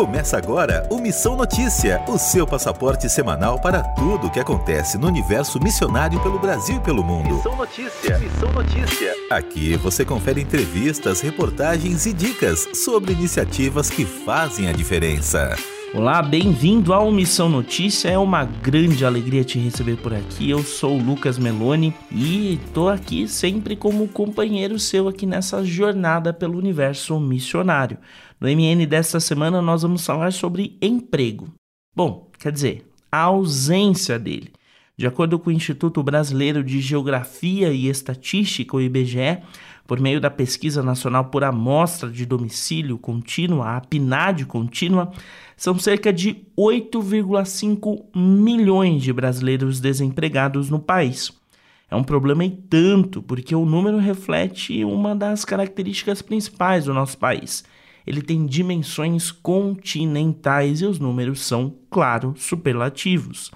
Começa agora o Missão Notícia, o seu passaporte semanal para tudo o que acontece no universo missionário pelo Brasil e pelo mundo. Missão Notícia, Missão Notícia. Aqui você confere entrevistas, reportagens e dicas sobre iniciativas que fazem a diferença. Olá, bem-vindo ao Missão Notícia. É uma grande alegria te receber por aqui. Eu sou o Lucas Meloni e tô aqui sempre como companheiro seu aqui nessa jornada pelo universo missionário. No MN desta semana nós vamos falar sobre emprego. Bom, quer dizer, a ausência dele. De acordo com o Instituto Brasileiro de Geografia e Estatística, o IBGE, por meio da Pesquisa Nacional por Amostra de Domicílio Contínua, a PNAD contínua, são cerca de 8,5 milhões de brasileiros desempregados no país. É um problema e tanto, porque o número reflete uma das características principais do nosso país. Ele tem dimensões continentais e os números são, claro, superlativos.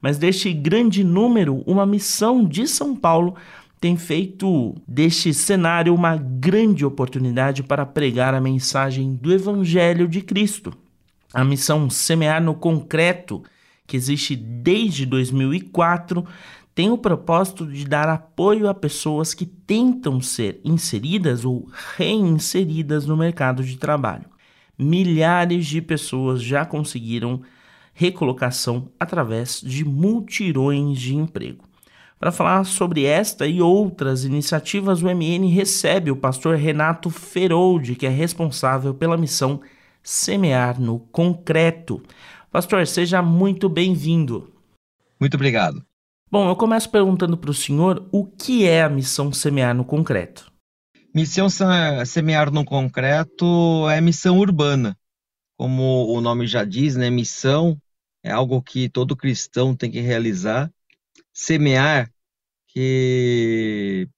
Mas deste grande número, uma missão de São Paulo tem feito deste cenário uma grande oportunidade para pregar a mensagem do Evangelho de Cristo. A missão Semear no Concreto, que existe desde 2004, tem o propósito de dar apoio a pessoas que tentam ser inseridas ou reinseridas no mercado de trabalho. Milhares de pessoas já conseguiram recolocação através de multirões de emprego. Para falar sobre esta e outras iniciativas, o MN recebe o pastor Renato Feroldi, que é responsável pela missão Semear no Concreto. Pastor, seja muito bem-vindo. Muito obrigado. Bom, eu começo perguntando para o senhor o que é a missão Semear no Concreto. Missão Semear no Concreto é missão urbana. Como o nome já diz, né? Missão é algo que todo cristão tem que realizar semear que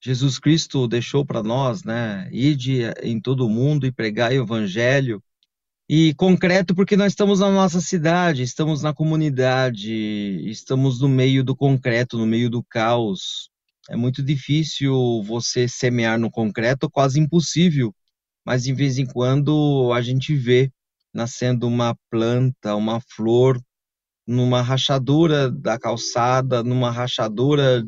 Jesus Cristo deixou para nós, né? Ide em todo o mundo e pregar o evangelho. E concreto porque nós estamos na nossa cidade, estamos na comunidade, estamos no meio do concreto, no meio do caos. É muito difícil você semear no concreto, quase impossível, mas de vez em quando a gente vê nascendo uma planta, uma flor, numa rachadura da calçada, numa rachadura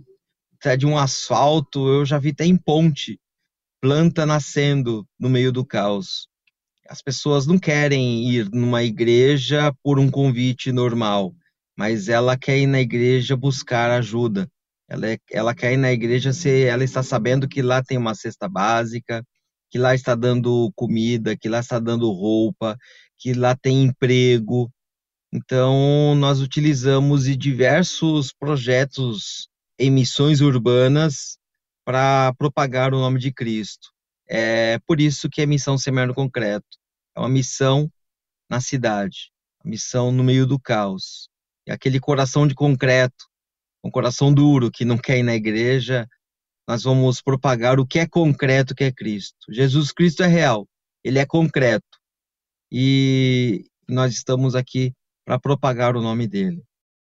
até de um asfalto, eu já vi até em ponte, planta nascendo no meio do caos. As pessoas não querem ir numa igreja por um convite normal, mas ela quer ir na igreja buscar ajuda. Ela, é, ela quer ir na igreja se ela está sabendo que lá tem uma cesta básica, que lá está dando comida, que lá está dando roupa, que lá tem emprego, então, nós utilizamos diversos projetos em missões urbanas para propagar o nome de Cristo. É por isso que é missão Semear no Concreto. É uma missão na cidade, uma missão no meio do caos. E aquele coração de concreto, um coração duro que não quer ir na igreja, nós vamos propagar o que é concreto, que é Cristo. Jesus Cristo é real, ele é concreto. E nós estamos aqui para propagar o nome dele.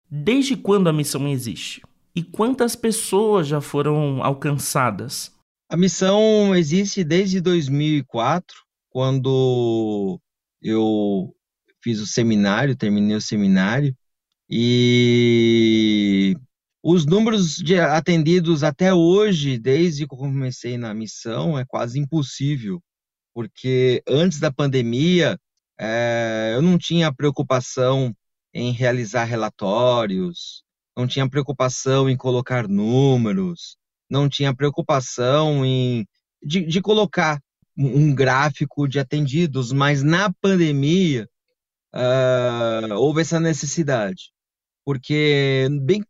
Desde quando a missão existe? E quantas pessoas já foram alcançadas? A missão existe desde 2004, quando eu fiz o seminário, terminei o seminário, e os números de atendidos até hoje, desde que eu comecei na missão, é quase impossível, porque antes da pandemia é, eu não tinha preocupação em realizar relatórios, não tinha preocupação em colocar números, não tinha preocupação em de, de colocar um gráfico de atendidos, mas na pandemia uh, houve essa necessidade, porque bem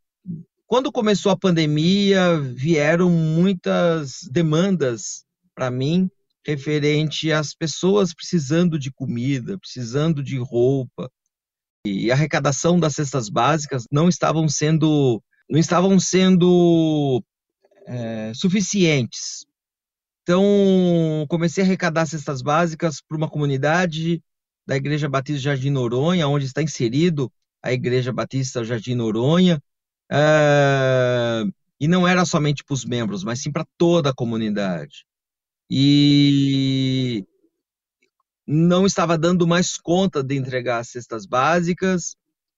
quando começou a pandemia vieram muitas demandas para mim referente às pessoas precisando de comida, precisando de roupa. E a arrecadação das cestas básicas não estavam sendo, não estavam sendo é, suficientes. Então, comecei a arrecadar cestas básicas para uma comunidade da Igreja Batista Jardim Noronha, onde está inserido a Igreja Batista Jardim Noronha. É, e não era somente para os membros, mas sim para toda a comunidade. E não estava dando mais conta de entregar as cestas básicas.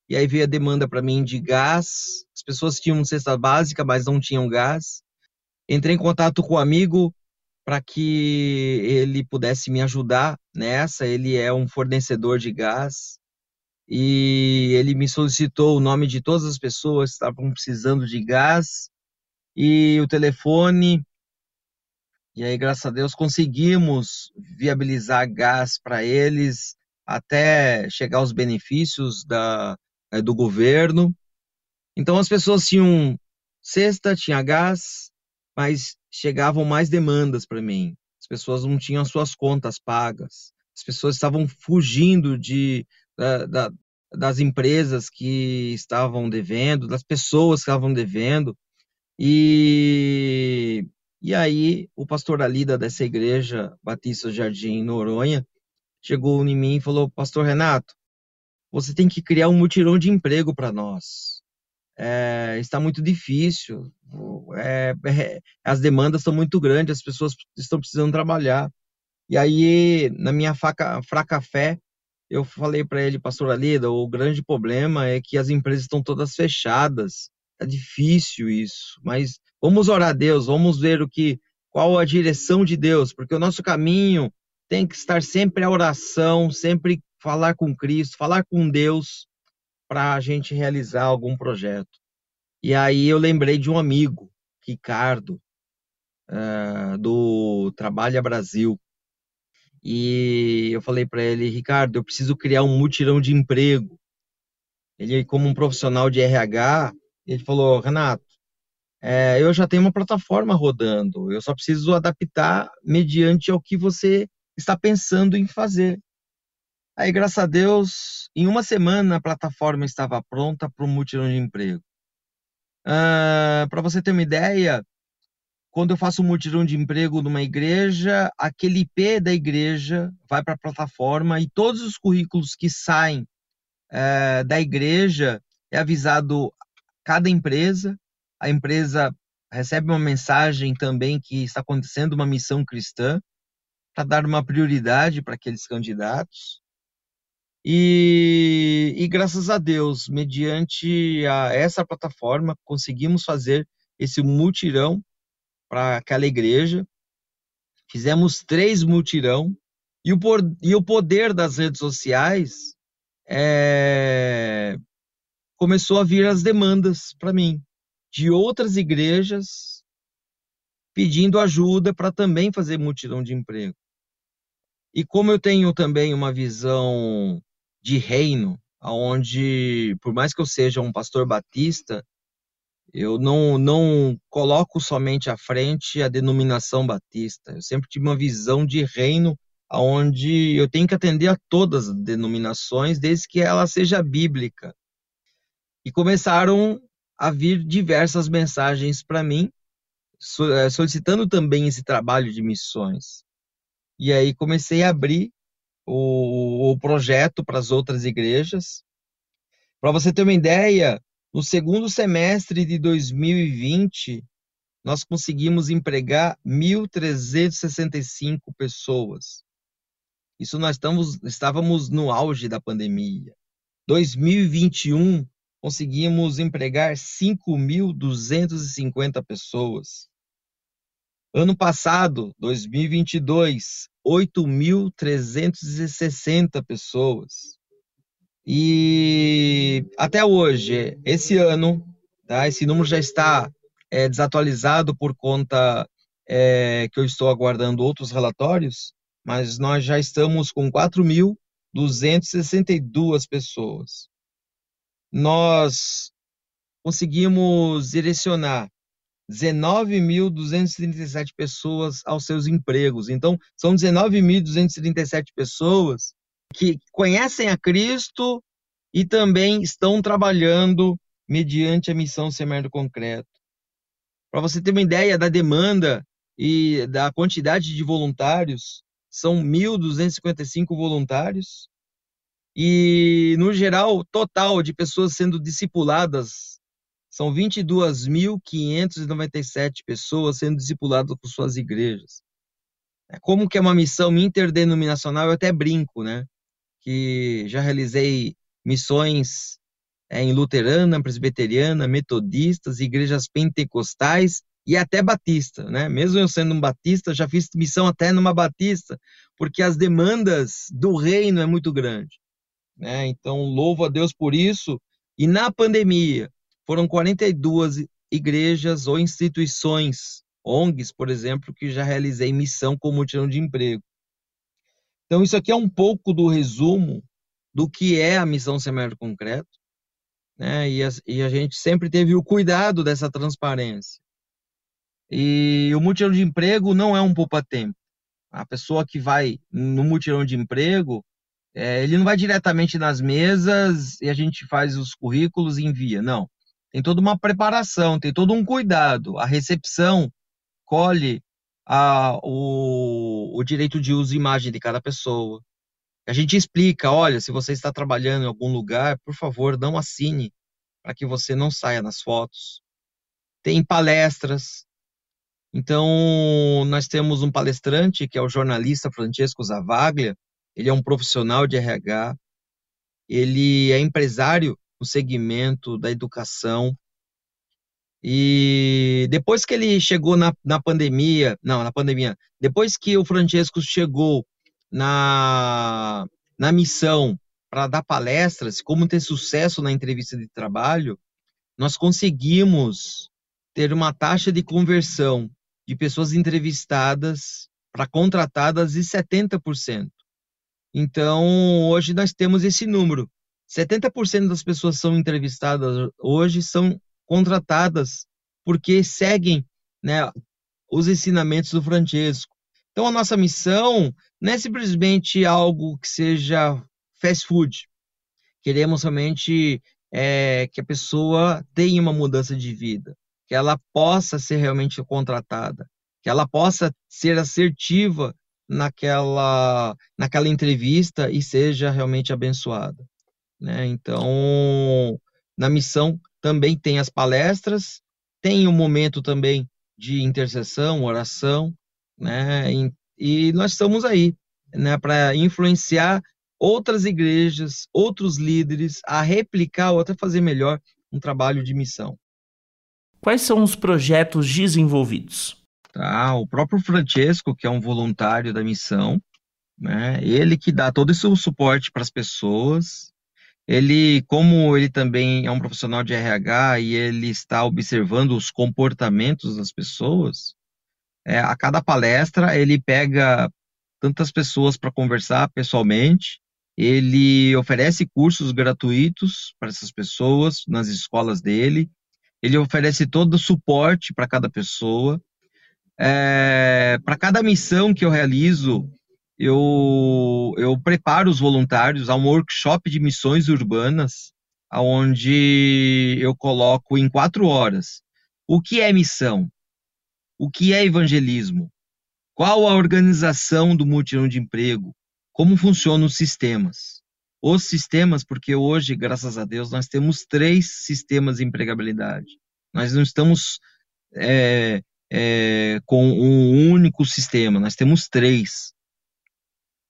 E aí veio a demanda para mim de gás. As pessoas tinham cesta básica, mas não tinham gás. Entrei em contato com o um amigo para que ele pudesse me ajudar nessa. Ele é um fornecedor de gás e ele me solicitou o nome de todas as pessoas que estavam precisando de gás e o telefone. E aí, graças a Deus, conseguimos viabilizar gás para eles até chegar aos benefícios da, eh, do governo. Então, as pessoas tinham cesta, tinha gás, mas chegavam mais demandas para mim. As pessoas não tinham as suas contas pagas. As pessoas estavam fugindo de, da, da, das empresas que estavam devendo, das pessoas que estavam devendo. E, e aí o pastor Alida dessa igreja Batista Jardim Noronha chegou em mim e falou: Pastor Renato, você tem que criar um mutirão de emprego para nós. É, está muito difícil, é, é, as demandas são muito grandes, as pessoas estão precisando trabalhar. E aí, na minha faca, fraca fé, eu falei para ele, pastor Alida, o grande problema é que as empresas estão todas fechadas. É difícil isso, mas vamos orar a Deus, vamos ver o que qual a direção de Deus, porque o nosso caminho tem que estar sempre a oração, sempre falar com Cristo, falar com Deus para a gente realizar algum projeto. E aí eu lembrei de um amigo, Ricardo, uh, do Trabalha Brasil. E eu falei para ele, Ricardo, eu preciso criar um mutirão de emprego. Ele, como um profissional de RH, ele falou, Renato, é, eu já tenho uma plataforma rodando, eu só preciso adaptar mediante ao que você está pensando em fazer. Aí, graças a Deus, em uma semana a plataforma estava pronta para o mutirão de emprego. Uh, para você ter uma ideia, quando eu faço um mutirão de emprego numa igreja, aquele IP da igreja vai para a plataforma e todos os currículos que saem uh, da igreja é avisado cada empresa. A empresa recebe uma mensagem também que está acontecendo uma missão cristã para dar uma prioridade para aqueles candidatos. E, e, graças a Deus, mediante a essa plataforma, conseguimos fazer esse mutirão para aquela igreja. Fizemos três mutirão. E o, por, e o poder das redes sociais é, começou a vir as demandas para mim de outras igrejas pedindo ajuda para também fazer mutirão de emprego. E como eu tenho também uma visão de reino, onde, por mais que eu seja um pastor batista, eu não, não coloco somente à frente a denominação batista. Eu sempre tive uma visão de reino onde eu tenho que atender a todas as denominações, desde que ela seja bíblica. E começaram a vir diversas mensagens para mim, eh, solicitando também esse trabalho de missões. E aí comecei a abrir o, o projeto para as outras igrejas. Para você ter uma ideia, no segundo semestre de 2020, nós conseguimos empregar 1.365 pessoas. Isso nós estamos, estávamos no auge da pandemia. 2021, conseguimos empregar 5.250 pessoas. Ano passado, 2022, 8.360 pessoas. E até hoje, esse ano, tá, esse número já está é, desatualizado por conta é, que eu estou aguardando outros relatórios, mas nós já estamos com 4.262 pessoas. Nós conseguimos direcionar 19.237 pessoas aos seus empregos. Então, são 19.237 pessoas que conhecem a Cristo e também estão trabalhando mediante a missão Semear do Concreto. Para você ter uma ideia da demanda e da quantidade de voluntários, são 1.255 voluntários. E, no geral, total de pessoas sendo discipuladas são 22.597 pessoas sendo discipuladas por suas igrejas. Como que é uma missão interdenominacional, eu até brinco, né? Que já realizei missões é, em luterana, presbiteriana, metodistas, igrejas pentecostais e até batista, né? Mesmo eu sendo um batista, já fiz missão até numa batista, porque as demandas do reino é muito grande, né? Então louvo a Deus por isso. E na pandemia foram 42 igrejas ou instituições, ONGs, por exemplo, que já realizei missão com mutirão de emprego. Então isso aqui é um pouco do resumo do que é a missão Semear Concreto, né? E a, e a gente sempre teve o cuidado dessa transparência e o mutirão de emprego não é um poupa-tempo. A pessoa que vai no mutirão de emprego, é, ele não vai diretamente nas mesas e a gente faz os currículos e envia. Não. Tem toda uma preparação, tem todo um cuidado. A recepção colhe a, o, o direito de uso e imagem de cada pessoa. A gente explica, olha, se você está trabalhando em algum lugar, por favor, não assine para que você não saia nas fotos. Tem palestras, então, nós temos um palestrante, que é o jornalista Francesco Zavaglia, ele é um profissional de RH, ele é empresário no segmento da educação, e depois que ele chegou na, na pandemia, não, na pandemia, depois que o Francesco chegou na, na missão para dar palestras, como ter sucesso na entrevista de trabalho, nós conseguimos ter uma taxa de conversão de pessoas entrevistadas para contratadas de 70%. Então, hoje nós temos esse número. 70% das pessoas são entrevistadas hoje são contratadas porque seguem né, os ensinamentos do Francesco. Então, a nossa missão não é simplesmente algo que seja fast food. Queremos realmente é, que a pessoa tenha uma mudança de vida que ela possa ser realmente contratada, que ela possa ser assertiva naquela, naquela entrevista e seja realmente abençoada. Né? Então, na missão também tem as palestras, tem um momento também de intercessão, oração, né? E, e nós estamos aí, né, para influenciar outras igrejas, outros líderes a replicar ou até fazer melhor um trabalho de missão. Quais são os projetos desenvolvidos? Tá, o próprio Francesco, que é um voluntário da missão, né? Ele que dá todo esse suporte para as pessoas. Ele, como ele também é um profissional de RH e ele está observando os comportamentos das pessoas, é, a cada palestra ele pega tantas pessoas para conversar pessoalmente. Ele oferece cursos gratuitos para essas pessoas nas escolas dele ele oferece todo o suporte para cada pessoa. É, para cada missão que eu realizo, eu, eu preparo os voluntários a um workshop de missões urbanas, onde eu coloco em quatro horas o que é missão, o que é evangelismo, qual a organização do mutirão de emprego, como funcionam os sistemas os sistemas, porque hoje, graças a Deus, nós temos três sistemas de empregabilidade. Nós não estamos é, é, com um único sistema, nós temos três.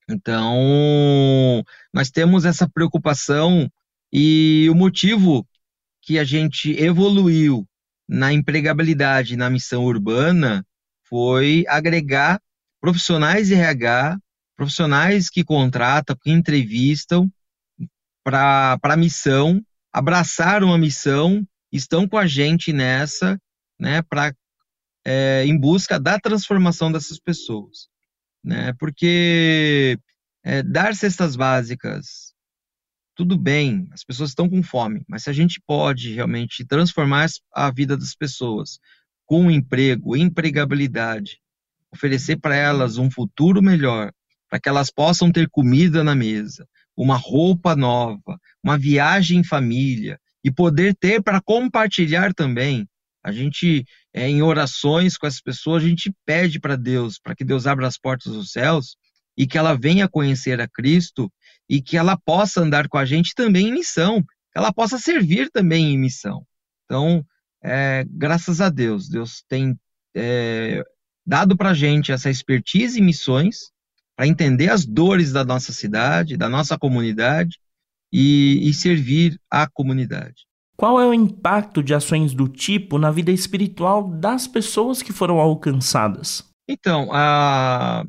Então, nós temos essa preocupação e o motivo que a gente evoluiu na empregabilidade na missão urbana foi agregar profissionais de RH, profissionais que contratam, que entrevistam, para a missão, abraçaram a missão, estão com a gente nessa, né, para é, em busca da transformação dessas pessoas, né? Porque é, dar cestas básicas, tudo bem, as pessoas estão com fome, mas se a gente pode realmente transformar a vida das pessoas com emprego, empregabilidade, oferecer para elas um futuro melhor, para que elas possam ter comida na mesa, uma roupa nova, uma viagem em família e poder ter para compartilhar também. A gente, é, em orações com as pessoas, a gente pede para Deus, para que Deus abra as portas dos céus e que ela venha conhecer a Cristo e que ela possa andar com a gente também em missão, que ela possa servir também em missão. Então, é, graças a Deus, Deus tem é, dado para a gente essa expertise em missões, para entender as dores da nossa cidade, da nossa comunidade e, e servir a comunidade. Qual é o impacto de ações do tipo na vida espiritual das pessoas que foram alcançadas? Então,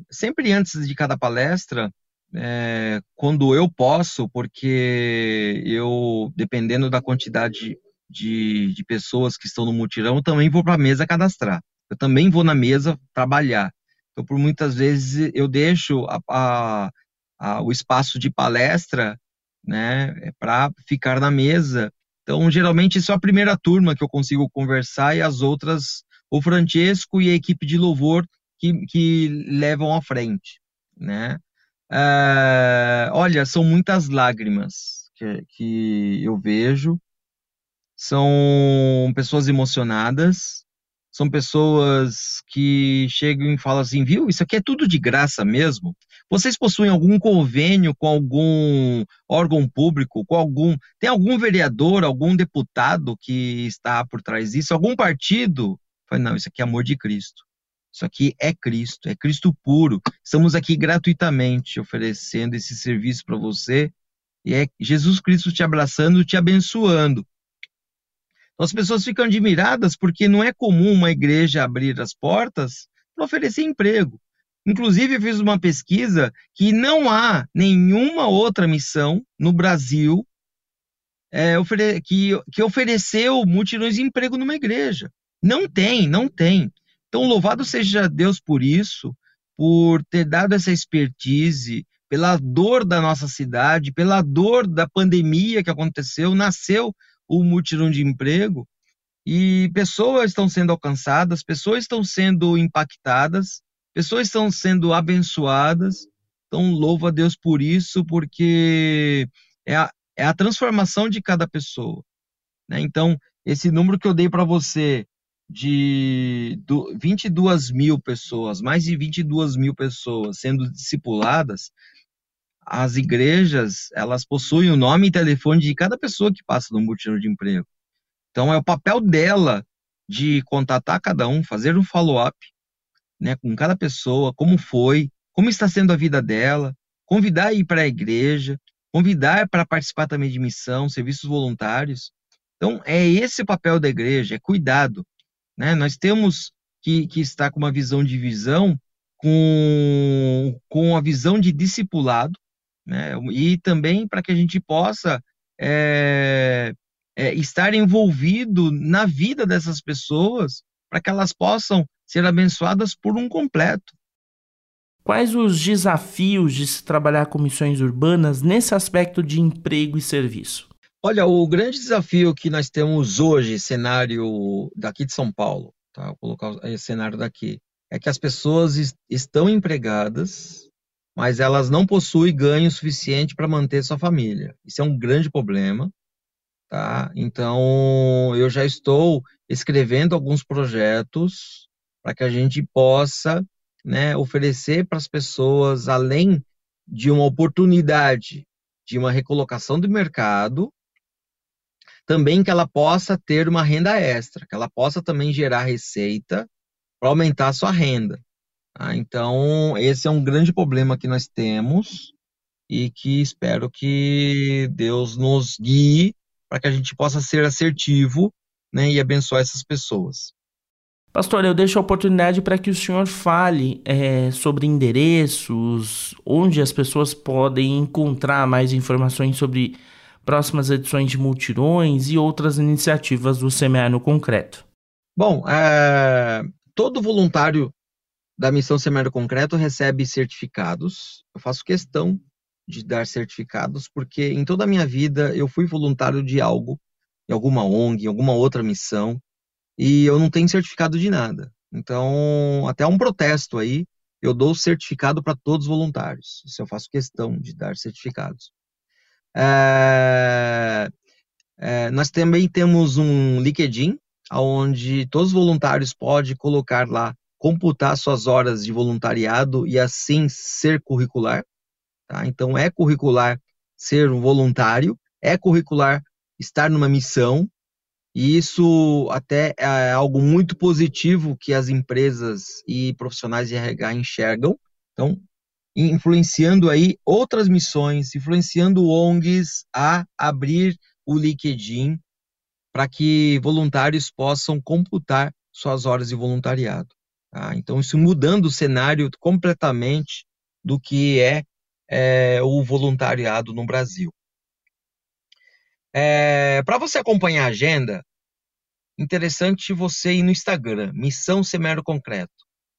sempre antes de cada palestra, é, quando eu posso, porque eu, dependendo da quantidade de, de pessoas que estão no mutirão, também vou para a mesa cadastrar. Eu também vou na mesa trabalhar. Então, por muitas vezes, eu deixo a, a, a, o espaço de palestra né, para ficar na mesa então, geralmente, isso é a primeira turma que eu consigo conversar e as outras, o Francesco e a equipe de louvor que, que levam à frente, né? É, olha, são muitas lágrimas que, que eu vejo, são pessoas emocionadas, são pessoas que chegam e falam assim, viu, isso aqui é tudo de graça mesmo. Vocês possuem algum convênio com algum órgão público, com algum, tem algum vereador, algum deputado que está por trás disso, algum partido? falei, não, isso aqui é amor de Cristo. Isso aqui é Cristo, é Cristo puro. Estamos aqui gratuitamente oferecendo esse serviço para você e é Jesus Cristo te abraçando, te abençoando. Então, as pessoas ficam admiradas porque não é comum uma igreja abrir as portas para oferecer emprego. Inclusive, eu fiz uma pesquisa que não há nenhuma outra missão no Brasil é, que, que ofereceu mutirões de emprego numa igreja. Não tem, não tem. Então, louvado seja Deus por isso, por ter dado essa expertise, pela dor da nossa cidade, pela dor da pandemia que aconteceu, nasceu o mutirão de emprego e pessoas estão sendo alcançadas, pessoas estão sendo impactadas, pessoas estão sendo abençoadas. Então, louvo a Deus por isso, porque é a, é a transformação de cada pessoa. Né? Então, esse número que eu dei para você de 22 mil pessoas, mais de 22 mil pessoas sendo discipuladas, as igrejas, elas possuem o nome e telefone de cada pessoa que passa no mutirão de emprego. Então, é o papel dela de contatar cada um, fazer um follow-up né, com cada pessoa, como foi, como está sendo a vida dela, convidar a ir para a igreja, convidar para participar também de missão, serviços voluntários. Então, é esse o papel da igreja, é cuidado. Né? Nós temos que, que estar com uma visão de visão, com, com a visão de discipulado, né? E também para que a gente possa é, é, estar envolvido na vida dessas pessoas, para que elas possam ser abençoadas por um completo. Quais os desafios de se trabalhar com missões urbanas nesse aspecto de emprego e serviço? Olha, o grande desafio que nós temos hoje, cenário daqui de São Paulo, tá? Vou colocar esse cenário daqui, é que as pessoas estão empregadas, mas elas não possuem ganho suficiente para manter sua família. Isso é um grande problema, tá? Então, eu já estou escrevendo alguns projetos para que a gente possa, né, oferecer para as pessoas além de uma oportunidade de uma recolocação do mercado, também que ela possa ter uma renda extra, que ela possa também gerar receita para aumentar a sua renda. Ah, então, esse é um grande problema que nós temos e que espero que Deus nos guie para que a gente possa ser assertivo né, e abençoar essas pessoas. Pastor, eu deixo a oportunidade para que o senhor fale é, sobre endereços, onde as pessoas podem encontrar mais informações sobre próximas edições de multirões e outras iniciativas do Semear no Concreto. Bom, é, todo voluntário da missão Semear Concreto recebe certificados. Eu faço questão de dar certificados, porque em toda a minha vida eu fui voluntário de algo, em alguma ONG, em alguma outra missão, e eu não tenho certificado de nada. Então, até um protesto aí, eu dou certificado para todos os voluntários. Isso eu faço questão de dar certificados. É, é, nós também temos um LinkedIn, onde todos os voluntários podem colocar lá computar suas horas de voluntariado e assim ser curricular. Tá? Então, é curricular ser um voluntário, é curricular estar numa missão, E isso até é algo muito positivo que as empresas e profissionais de RH enxergam. Então, influenciando aí outras missões, influenciando ONGs a abrir o LinkedIn para que voluntários possam computar suas horas de voluntariado. Tá? Então, isso mudando o cenário completamente do que é, é o voluntariado no Brasil. É, para você acompanhar a agenda, interessante você ir no Instagram, Missão Semero Concreto.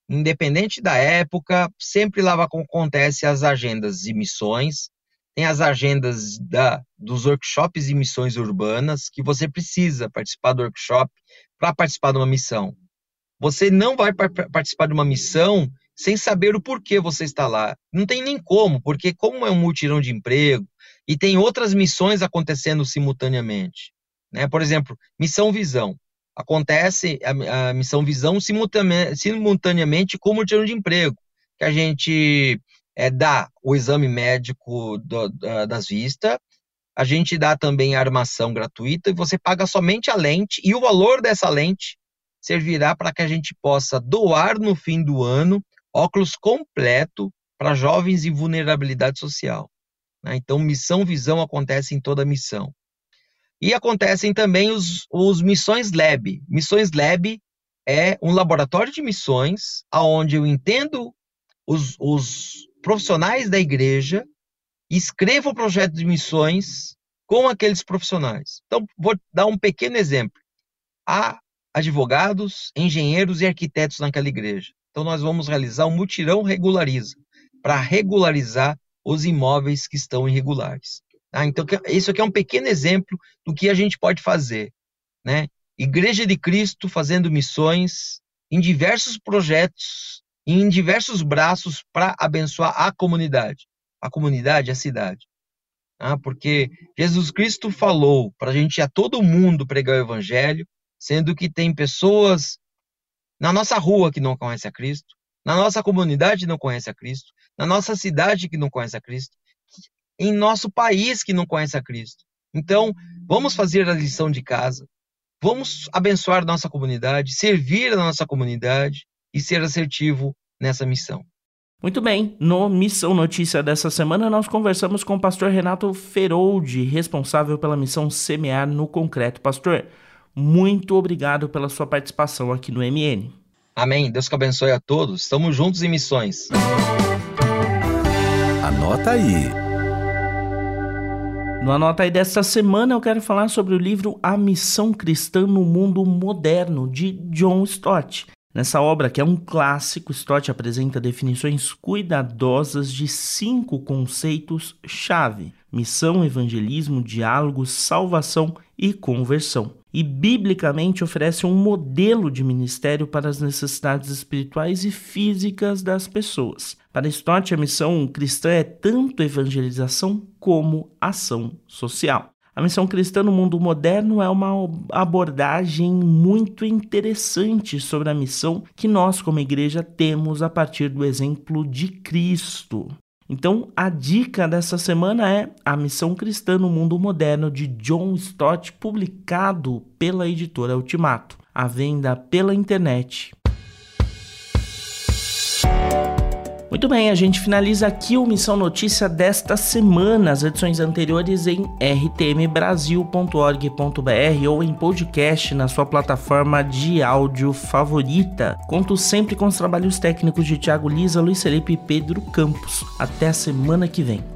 Independente da época, sempre lá acontece as agendas de missões, tem as agendas da, dos workshops e missões urbanas, que você precisa participar do workshop para participar de uma missão. Você não vai participar de uma missão sem saber o porquê você está lá. Não tem nem como, porque como é um multirão de emprego, e tem outras missões acontecendo simultaneamente. Né? Por exemplo, missão visão. Acontece a, a missão visão simultaneamente com o mutirão de emprego, que a gente é, dá o exame médico do, das vistas, a gente dá também a armação gratuita e você paga somente a lente e o valor dessa lente servirá para que a gente possa doar no fim do ano óculos completo para jovens em vulnerabilidade social. Né? Então, missão visão acontece em toda missão. E acontecem também os, os Missões Lab. Missões Lab é um laboratório de missões, onde eu entendo os, os profissionais da igreja, escrevo o projeto de missões com aqueles profissionais. Então, vou dar um pequeno exemplo. Há advogados, engenheiros e arquitetos naquela igreja. Então, nós vamos realizar um mutirão regulariza, para regularizar os imóveis que estão irregulares. Tá? Então, isso aqui é um pequeno exemplo do que a gente pode fazer. Né? Igreja de Cristo fazendo missões em diversos projetos, em diversos braços para abençoar a comunidade, a comunidade, a cidade. Tá? Porque Jesus Cristo falou para a gente a todo mundo pregar o evangelho, sendo que tem pessoas na nossa rua que não conhecem a Cristo, na nossa comunidade que não conhece a Cristo, na nossa cidade que não conhece a Cristo, em nosso país que não conhece a Cristo. Então, vamos fazer a lição de casa, vamos abençoar nossa comunidade, servir a nossa comunidade e ser assertivo nessa missão. Muito bem, no Missão Notícia dessa semana nós conversamos com o pastor Renato Feroldi, responsável pela missão Semear no Concreto. Pastor, muito obrigado pela sua participação aqui no MN. Amém. Deus que abençoe a todos. Estamos juntos em missões. Anota aí. No Anota aí desta semana eu quero falar sobre o livro A Missão Cristã no Mundo Moderno, de John Stott. Nessa obra, que é um clássico, Stott apresenta definições cuidadosas de cinco conceitos-chave: missão, evangelismo, diálogo, salvação e conversão e biblicamente oferece um modelo de ministério para as necessidades espirituais e físicas das pessoas. Para Stott, a missão cristã é tanto evangelização como ação social. A missão cristã no mundo moderno é uma abordagem muito interessante sobre a missão que nós, como igreja, temos a partir do exemplo de Cristo. Então, a dica dessa semana é A Missão Cristã no Mundo Moderno de John Stott, publicado pela editora Ultimato, à venda pela internet. Muito bem, a gente finaliza aqui o Missão Notícia desta semana. As edições anteriores em rtmbrasil.org.br ou em podcast na sua plataforma de áudio favorita. Conto sempre com os trabalhos técnicos de Thiago Lisa, Luiz Felipe e Pedro Campos. Até a semana que vem.